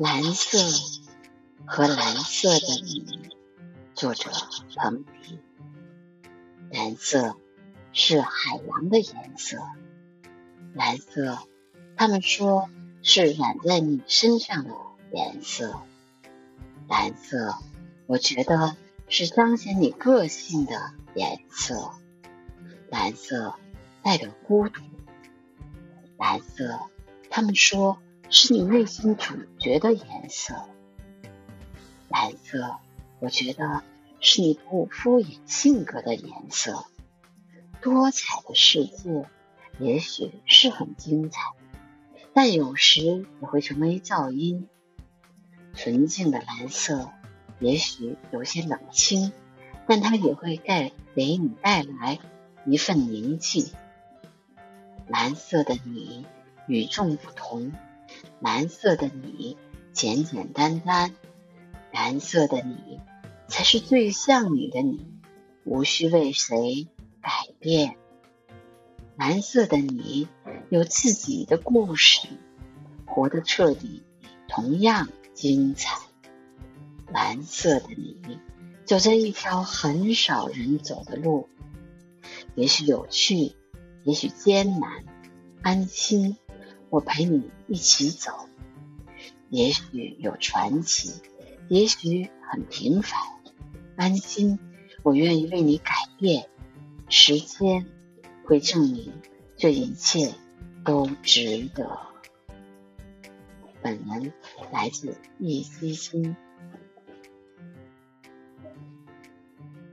蓝色和蓝色的你，作者彭迪。蓝色是海洋的颜色，蓝色，他们说是染在你身上的颜色。蓝色，我觉得是彰显你个性的颜色。蓝色代表孤独。蓝色，他们说。是你内心主角的颜色，蓝色。我觉得是你不敷衍性格的颜色。多彩的世界也许是很精彩，但有时也会成为噪音。纯净的蓝色也许有些冷清，但它也会带给你带来一份宁静。蓝色的你与众不同。蓝色的你，简简单单；蓝色的你，才是最像你的你，无需为谁改变。蓝色的你，有自己的故事，活得彻底，同样精彩。蓝色的你，走在一条很少人走的路，也许有趣，也许艰难，安心。我陪你一起走，也许有传奇，也许很平凡。安心，我愿意为你改变。时间会证明这一切都值得。本文来自易基金。